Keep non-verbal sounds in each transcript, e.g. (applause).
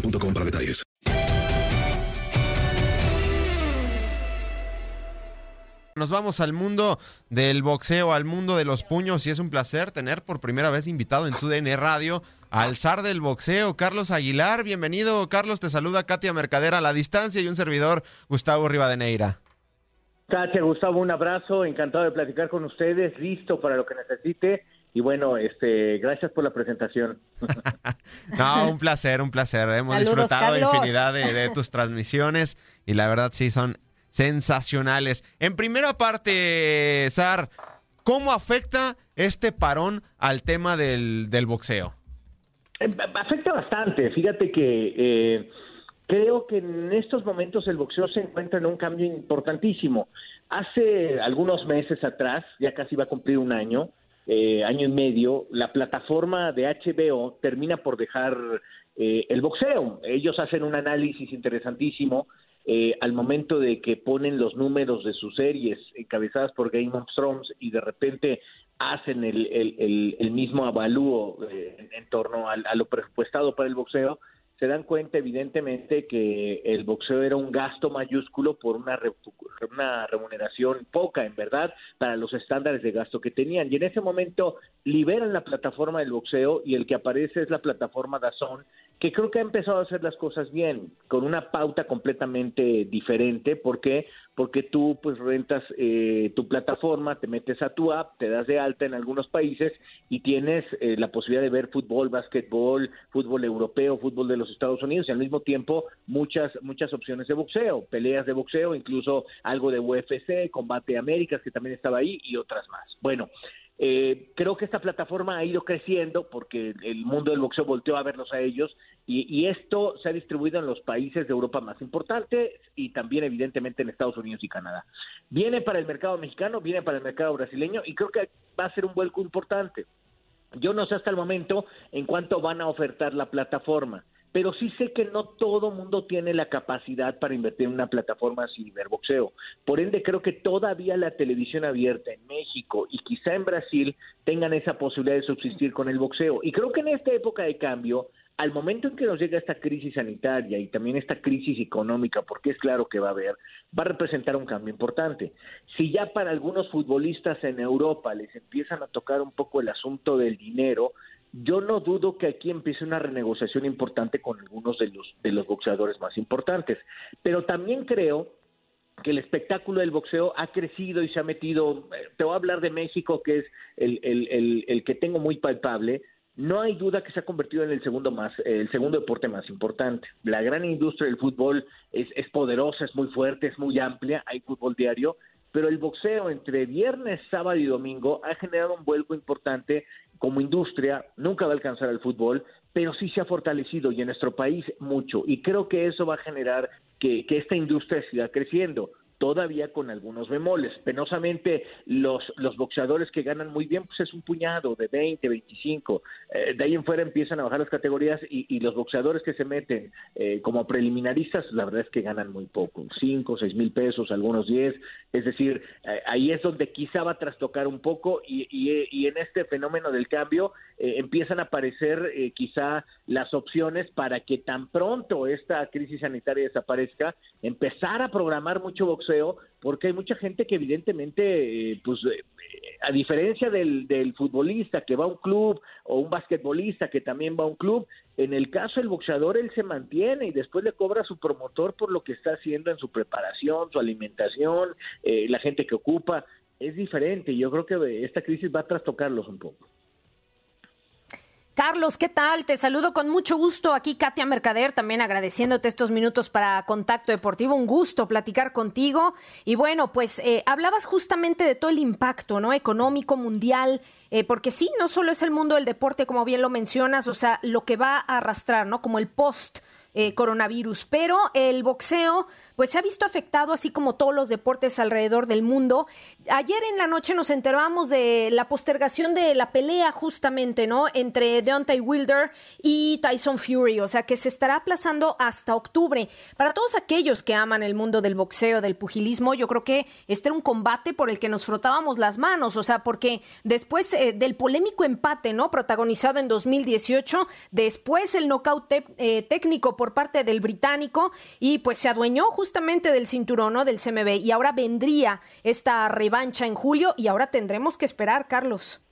boostmobile.com para detalles. Nos vamos al mundo del boxeo, al mundo de los puños y es un placer tener por primera vez invitado en tu DN Radio al zar del boxeo, Carlos Aguilar. Bienvenido, Carlos. Te saluda Katia Mercadera a la distancia y un servidor, Gustavo Rivadeneira. Katia, Gustavo, un abrazo. Encantado de platicar con ustedes. Listo para lo que necesite. Y bueno, este, gracias por la presentación. (laughs) (laughs) no, un placer, un placer. Hemos Saludos, disfrutado Carlos. infinidad de, de (laughs) tus transmisiones y la verdad sí son sensacionales. En primera parte, Sar, ¿cómo afecta este parón al tema del, del boxeo? Eh, Afecta bastante. Fíjate que eh, creo que en estos momentos el boxeo se encuentra en un cambio importantísimo. Hace algunos meses atrás, ya casi va a cumplir un año, eh, año y medio, la plataforma de HBO termina por dejar eh, el boxeo. Ellos hacen un análisis interesantísimo eh, al momento de que ponen los números de sus series encabezadas por Game of Thrones y de repente hacen el, el, el- el mismo avalúo eh, en, en torno a, lo presupuestado para el boxeo, se dan cuenta evidentemente que el boxeo era un gasto mayúsculo por una, re- una remuneración poca, en verdad, para los estándares de gasto que tenían. Y en ese momento liberan la plataforma del boxeo y el que aparece es la plataforma Dazón, que creo que ha empezado a hacer las cosas bien, con una pauta completamente diferente. ¿Por qué? Porque tú pues rentas eh, tu plataforma, te metes a tu app, te das de alta en algunos países y tienes eh, la posibilidad de ver fútbol, básquetbol, fútbol europeo, fútbol de los Estados Unidos y al mismo tiempo muchas muchas opciones de boxeo, peleas de boxeo, incluso algo de UFC, combate de Américas que también estaba ahí y otras más. Bueno, eh, creo que esta plataforma ha ido creciendo porque el mundo del boxeo volteó a verlos a ellos y, y esto se ha distribuido en los países de Europa más importantes y también evidentemente en Estados Unidos y Canadá. Viene para el mercado mexicano, viene para el mercado brasileño y creo que va a ser un vuelco importante. Yo no sé hasta el momento en cuánto van a ofertar la plataforma, pero sí sé que no todo mundo tiene la capacidad para invertir en una plataforma así de boxeo. Por ende, creo que todavía la televisión abierta en México y quizá en Brasil tengan esa posibilidad de subsistir con el boxeo. Y creo que en esta época de cambio, al momento en que nos llega esta crisis sanitaria y también esta crisis económica, porque es claro que va a haber, va a representar un cambio importante. Si ya para algunos futbolistas en Europa les empiezan a tocar un poco el asunto del dinero, yo no dudo que aquí empiece una renegociación importante con algunos de los de los boxeadores más importantes, pero también creo que el espectáculo del boxeo ha crecido y se ha metido, eh, te voy a hablar de México, que es el, el, el, el que tengo muy palpable, no hay duda que se ha convertido en el segundo más, el segundo deporte más importante. La gran industria del fútbol es, es poderosa, es muy fuerte, es muy amplia, hay fútbol diario, pero el boxeo entre viernes, sábado y domingo ha generado un vuelco importante como industria, nunca va a alcanzar el fútbol, pero sí se ha fortalecido y en nuestro país mucho. Y creo que eso va a generar que, que esta industria siga creciendo todavía con algunos bemoles. Penosamente, los, los boxeadores que ganan muy bien, pues es un puñado de 20, 25. Eh, de ahí en fuera empiezan a bajar las categorías y, y los boxeadores que se meten eh, como preliminaristas, la verdad es que ganan muy poco, 5, 6 mil pesos, algunos 10. Es decir, eh, ahí es donde quizá va a trastocar un poco y, y, y en este fenómeno del cambio eh, empiezan a aparecer eh, quizá las opciones para que tan pronto esta crisis sanitaria desaparezca, empezar a programar mucho boxeo, porque hay mucha gente que evidentemente, eh, pues a diferencia del futbolista que va a un club o un basquetbolista que también va a un club, en el caso del boxeador él se mantiene y después le cobra a su promotor por lo que está haciendo en su preparación, su alimentación, eh, la gente que ocupa. Es diferente. Yo creo que esta crisis va a trastocarlos un poco. Carlos, ¿qué tal? Te saludo con mucho gusto. Aquí Katia Mercader, también agradeciéndote estos minutos para Contacto Deportivo. Un gusto platicar contigo. Y bueno, pues eh, hablabas justamente de todo el impacto ¿no? económico mundial, eh, porque sí, no solo es el mundo del deporte, como bien lo mencionas, o sea, lo que va a arrastrar, ¿no? Como el post eh, coronavirus. Pero el boxeo, pues se ha visto afectado, así como todos los deportes alrededor del mundo. Ayer en la noche nos enteramos de la postergación de la pelea, justamente, ¿no? Entre Deontay Wilder y Tyson Fury. O sea, que se estará aplazando hasta octubre. Para todos aquellos que aman el mundo del boxeo, del pugilismo, yo creo que este era un combate por el que nos frotábamos las manos. O sea, porque después eh, del polémico empate, ¿no? Protagonizado en 2018, después el nocaut eh, técnico por por parte del británico y pues se adueñó justamente del cinturón del CMB y ahora vendría esta revancha en julio y ahora tendremos que esperar, Carlos.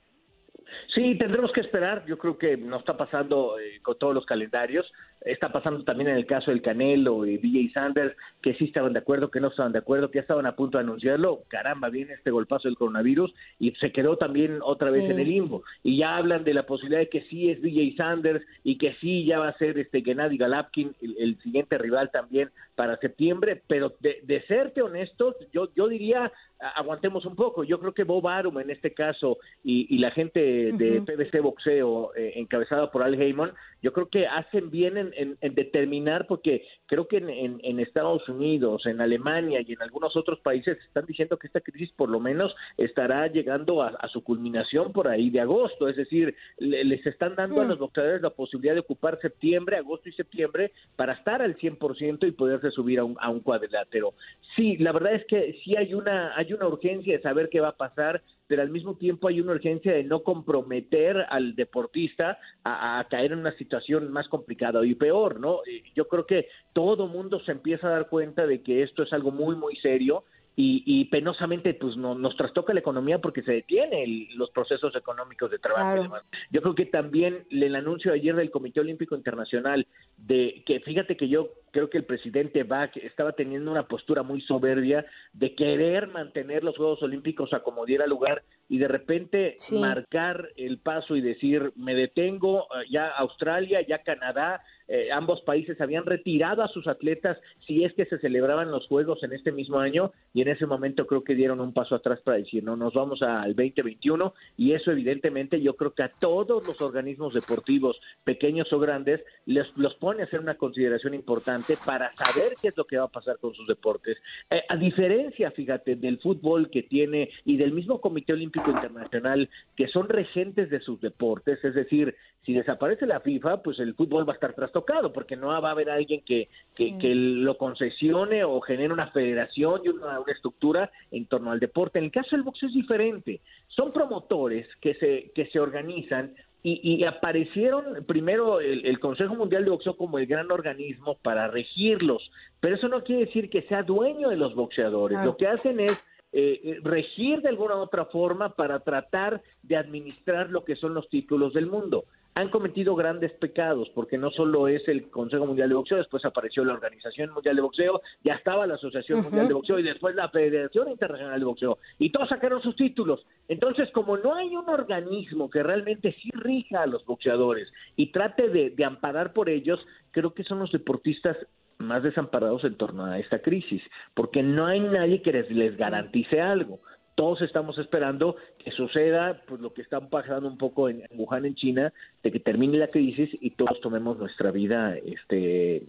Sí, tendremos que esperar. Yo creo que no está pasando eh, con todos los calendarios. Está pasando también en el caso del Canelo y DJ Sanders, que sí estaban de acuerdo, que no estaban de acuerdo, que ya estaban a punto de anunciarlo. Caramba, viene este golpazo del coronavirus y se quedó también otra vez Sí. en el limbo. Y ya hablan de la posibilidad de que sí es DJ Sanders y que sí ya va a ser este Gennady Galapkin el, el siguiente rival también para septiembre. Pero de, de serte honestos, yo, yo diría aguantemos un poco. Yo creo que Bob Arum en este caso y, y la gente de Ujú. PBC Boxeo eh, encabezada por Al Heyman, yo creo que hacen bien en, en- en determinar porque creo que en, en- Estados Unidos, en Alemania y en algunos otros países están diciendo que esta crisis por lo menos estará llegando a, a su culminación por ahí de agosto, es decir, le- les están dando a Mm. los boxeadores la posibilidad de ocupar septiembre, agosto y septiembre para estar al 100% y poderse subir a un, a un cuadrilátero. Sí, la verdad es que sí hay una hay una urgencia de saber qué va a pasar, pero al mismo tiempo hay una urgencia de no comprometer al deportista a, caer en una situación más complicada y peor, ¿no? Eh, Yo creo que todo mundo se empieza a dar cuenta de que esto es algo muy muy serio y, y penosamente pues no, nos trastoca la economía porque se detiene el- los procesos económicos de trabajo Claro. y demás. Yo creo que también el anuncio ayer del Comité Olímpico Internacional de que fíjate que yo creo que el presidente Bach estaba teniendo una postura muy soberbia de querer mantener los Juegos Olímpicos a como diera lugar y de repente Sí. marcar el paso y decir me detengo eh, ya Australia, ya Canadá, eh, ambos países habían retirado a sus atletas si es que se celebraban los Juegos en este mismo año y en ese momento creo que dieron un paso atrás para decir no, nos vamos al 2021 y eso evidentemente yo creo que a todos los organismos deportivos, pequeños o grandes, les los pone a hacer una consideración importante para saber qué es lo que va a pasar con sus deportes. Eh, a diferencia, fíjate, del fútbol que tiene y del mismo Comité Olímpico Internacional, que son regentes de sus deportes, es decir, si desaparece la FIFA, pues el fútbol va a estar trastocado, porque no va a haber alguien que, que, Sí. que lo concesione o genere una federación y una, una estructura en torno al deporte. En el caso del boxeo es diferente. Son promotores que se, que se organizan y, y aparecieron primero el, el Consejo Mundial de Boxeo como el gran organismo para regirlos, pero eso no quiere decir que sea dueño de los boxeadores. Lo que hacen es eh, eh, regir de alguna u otra forma para tratar de administrar lo que son los títulos del mundo. Han cometido grandes pecados, porque no solo es el Consejo Mundial de Boxeo, después apareció la Organización Mundial de Boxeo, ya estaba la Asociación Mundial de Boxeo y después la Federación Internacional de Boxeo, y todos sacaron sus títulos. Entonces, como no hay un organismo que realmente sí rija a los boxeadores y trate de, de amparar por ellos, creo que son los deportistas más desamparados en torno a esta crisis, porque no hay nadie que les, les garantice algo todos estamos esperando que suceda pues lo que está pasando un poco en, Wuhan en China de que termine la crisis y todos tomemos nuestra vida este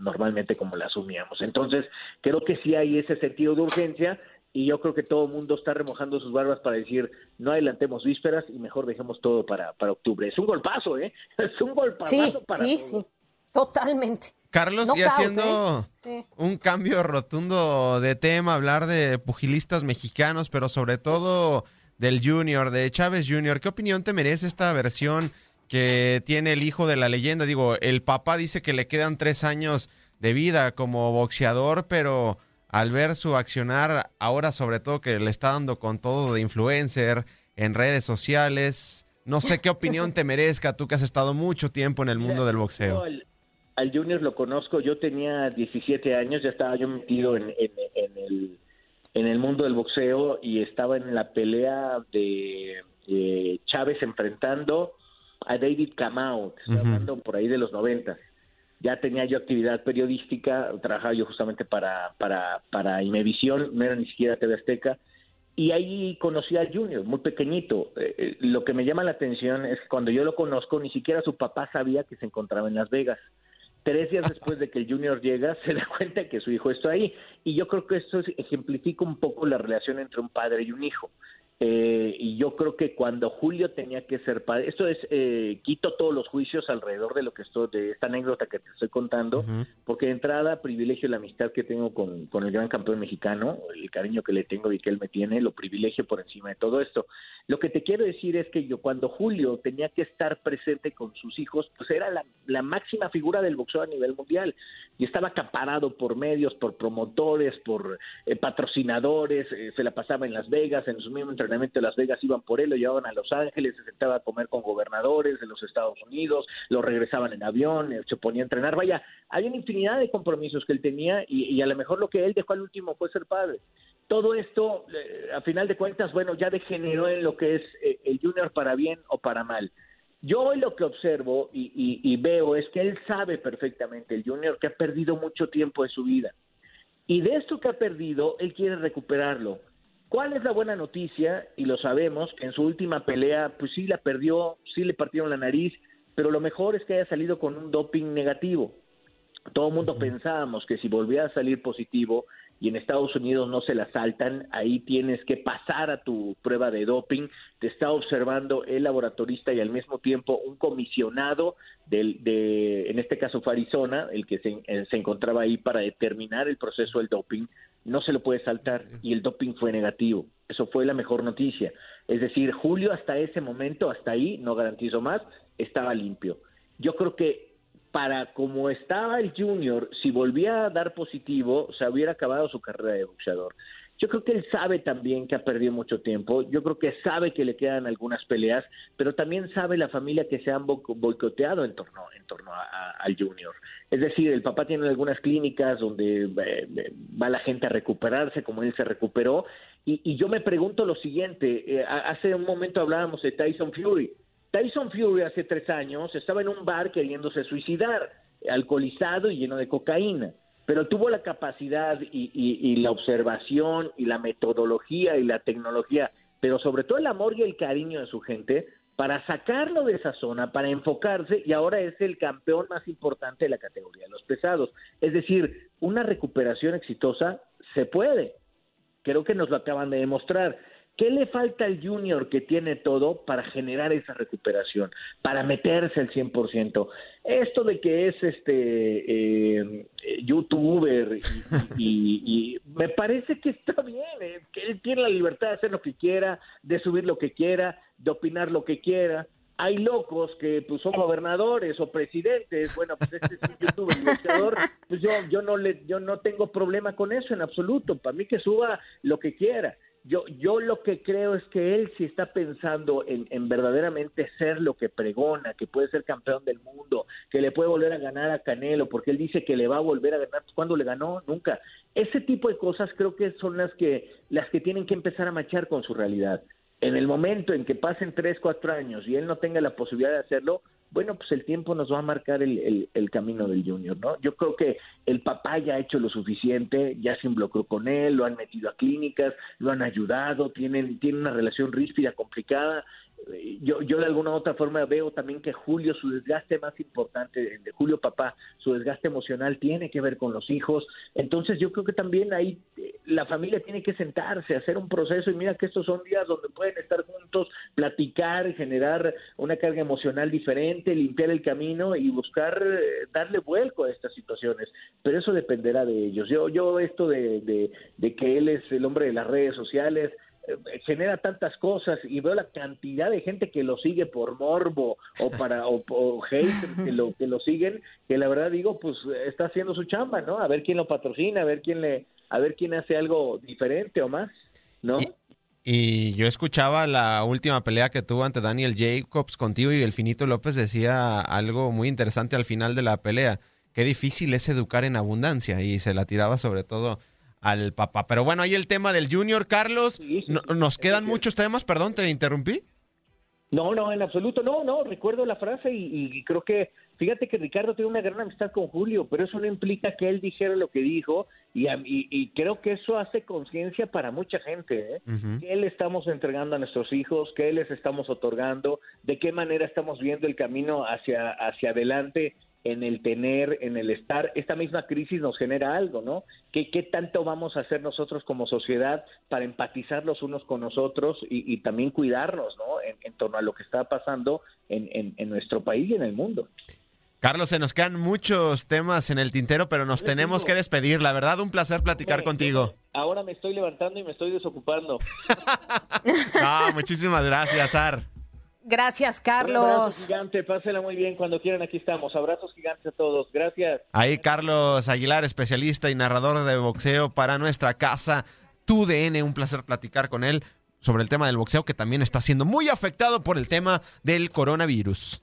normalmente como la asumíamos. Entonces creo que sí hay ese sentido de urgencia y yo creo que todo el mundo está remojando sus barbas para decir no adelantemos vísperas y mejor dejemos todo para, para octubre es un golpazo eh (laughs) es un golpazo para sí, sí. Totalmente. Carlos, y haciendo ¿eh? un cambio rotundo de tema, hablar de pugilistas mexicanos, pero sobre todo del Junior, de Chávez Junior. ¿Qué opinión te merece esta versión que tiene el hijo de la leyenda? Digo, el papá dice que le quedan tres años de vida como boxeador, pero al ver su accionar, ahora sobre todo que le está dando con todo de influencer en redes sociales, no sé qué opinión te merezca tú que has estado mucho tiempo en el mundo del boxeo al Junior lo conozco, yo tenía 17 años, ya estaba yo metido en, el, en el mundo del boxeo y estaba en la pelea de Chávez enfrentando a David Camao, que hablando por ahí de los 90. Ya tenía yo actividad periodística, trabajaba yo justamente para, para, para Imevisión, no era ni siquiera TV Azteca, y ahí conocí al Junior, muy pequeñito. Eh, eh, lo que me llama la atención es que cuando yo lo conozco, ni siquiera su papá sabía que se encontraba en Las Vegas. Tres días después de que el Junior llega, se da cuenta que su hijo está ahí. Y yo creo que esto ejemplifica un poco la relación entre un padre y un hijo. Eh, y yo creo que cuando Julio tenía que ser padre, esto es, eh, quito todos los juicios alrededor de lo que estoy, de esta anécdota que te estoy contando, porque de entrada privilegio la amistad que tengo con, con, el gran campeón mexicano, el cariño que le tengo y que él me tiene, lo privilegio por encima de todo esto. Lo que te quiero decir es que yo cuando Julio tenía que estar presente con sus hijos, pues era la, la máxima figura del boxeo a nivel mundial y estaba acaparado por medios, por promotores, por eh, patrocinadores, se la pasaba en Las Vegas, en su mismo entrenamiento de Las Vegas iban por él, lo llevaban a Los Ángeles, se sentaba a comer con gobernadores de los Estados Unidos, lo regresaban en avión, se ponía a entrenar. Vaya, hay una infinidad de compromisos que él tenía y, a lo mejor lo que él dejó al último fue ser padre. Todo esto, eh, a final de cuentas, bueno, ya degeneró en lo que es eh, el junior para bien o para mal. Yo hoy lo que observo y, y, veo es que él sabe perfectamente, el junior, que ha perdido mucho tiempo de su vida. Y de esto que ha perdido, él quiere recuperarlo. ¿Cuál es la buena noticia? Y lo sabemos, en su última pelea, pues sí la perdió, sí le partieron la nariz, pero lo mejor es que haya salido con un doping negativo. Todo el mundo pensábamos que si volvía a salir positivo y en Estados Unidos no se la saltan, ahí tienes que pasar a tu prueba de doping, te está observando el laboratorista y al mismo tiempo un comisionado del, de, en este caso fue Arizona, el que se, eh, se encontraba ahí para determinar el proceso del doping, no se lo puede saltar y el doping fue negativo. Eso fue la mejor noticia. Es decir, Julio hasta ese momento, hasta ahí, no garantizo más, estaba limpio. Yo creo que para como estaba el junior, si volvía a dar positivo, se hubiera acabado su carrera de boxeador. Yo creo que él sabe también que ha perdido mucho tiempo, yo creo que sabe que le quedan algunas peleas, pero también sabe la familia que se han boicoteado en torno, en torno al junior. Es decir, el papá tiene algunas clínicas donde eh, va la gente a recuperarse como él se recuperó, y, yo me pregunto lo siguiente, eh, hace un momento hablábamos de Tyson Fury, Tyson Fury hace tres años estaba en un bar queriéndose suicidar, alcoholizado y lleno de cocaína pero tuvo la capacidad y, la observación y la metodología y la tecnología, pero sobre todo el amor y el cariño de su gente para sacarlo de esa zona, para enfocarse y ahora es el campeón más importante de la categoría de los pesados. Es decir, una recuperación exitosa se puede. Creo que nos lo acaban de demostrar. ¿Qué le falta al junior que tiene todo para generar esa recuperación, para meterse al 100%? Esto de que es este eh, youtuber y, me parece que está bien, eh, que él tiene la libertad de hacer lo que quiera, de subir lo que quiera, de opinar lo que quiera. Hay locos que pues, son gobernadores o presidentes, bueno, pues este es un youtuber, pues yo, yo, no le, yo no tengo problema con eso en absoluto, para mí que suba lo que quiera yo, yo lo que creo es que él sí está pensando en, en, verdaderamente ser lo que pregona, que puede ser campeón del mundo, que le puede volver a ganar a Canelo, porque él dice que le va a volver a ganar. ¿Cuándo le ganó? Nunca. Ese tipo de cosas creo que son las que, las que tienen que empezar a machar con su realidad. En el momento en que pasen tres, cuatro años y él no tenga la posibilidad de hacerlo, bueno, pues el tiempo nos va a marcar el, el, camino del junior, ¿no? Yo creo que el papá ya ha hecho lo suficiente, ya se involucró con él, lo han metido a clínicas, lo han ayudado, tienen, tienen una relación ríspida, complicada, yo, yo de alguna u otra forma veo también que Julio, su desgaste más importante, de Julio papá, su desgaste emocional tiene que ver con los hijos. Entonces yo creo que también ahí eh, la familia tiene que sentarse, hacer un proceso y mira que estos son días donde pueden estar juntos, platicar, generar una carga emocional diferente, limpiar el camino y buscar eh, darle vuelco a estas situaciones. Pero eso dependerá de ellos. Yo, yo esto de, de, que él es el hombre de las redes sociales, genera tantas cosas y veo la cantidad de gente que lo sigue por morbo o (laughs) para o, hate que lo que lo siguen que la verdad digo pues está haciendo su chamba no a ver quién lo patrocina a ver quién le a ver quién hace algo diferente o más no y, yo escuchaba la última pelea que tuvo ante Daniel Jacobs contigo y el Finito López decía algo muy interesante al final de la pelea. Qué difícil es educar en abundancia y se la tiraba sobre todo al papá. Pero bueno, ahí el tema del Junior, Carlos. nos quedan muchos temas, perdón, te interrumpí. No, no, en absoluto, no, no, recuerdo la frase y, creo que, fíjate que Ricardo tiene una gran amistad con Julio, pero eso no implica que él dijera lo que dijo y, y, creo que eso hace conciencia para mucha gente, ¿eh? ¿Qué le estamos entregando a nuestros hijos? ¿Qué les estamos otorgando? ¿De qué manera estamos viendo el camino hacia, hacia adelante? En el tener, en el estar, esta misma crisis nos genera algo, ¿no? ¿Qué, qué tanto vamos a hacer nosotros como sociedad para empatizar los unos con nosotros y, también cuidarnos, ¿no? En, torno a lo que está pasando en, en, nuestro país y en el mundo. Carlos, se nos quedan muchos temas en el tintero, pero nos tenemos que despedir. La verdad, un placer platicar contigo. Ahora me estoy levantando y me estoy desocupando. (laughs) no, muchísimas gracias, Ar. Gracias, Carlos. Un abrazo gigante, pásela muy bien cuando quieran, aquí estamos. Abrazos gigantes a todos, gracias. Ahí Carlos Aguilar, especialista y narrador de boxeo para nuestra casa, tu DN, un placer platicar con él sobre el tema del boxeo que también está siendo muy afectado por el tema del coronavirus.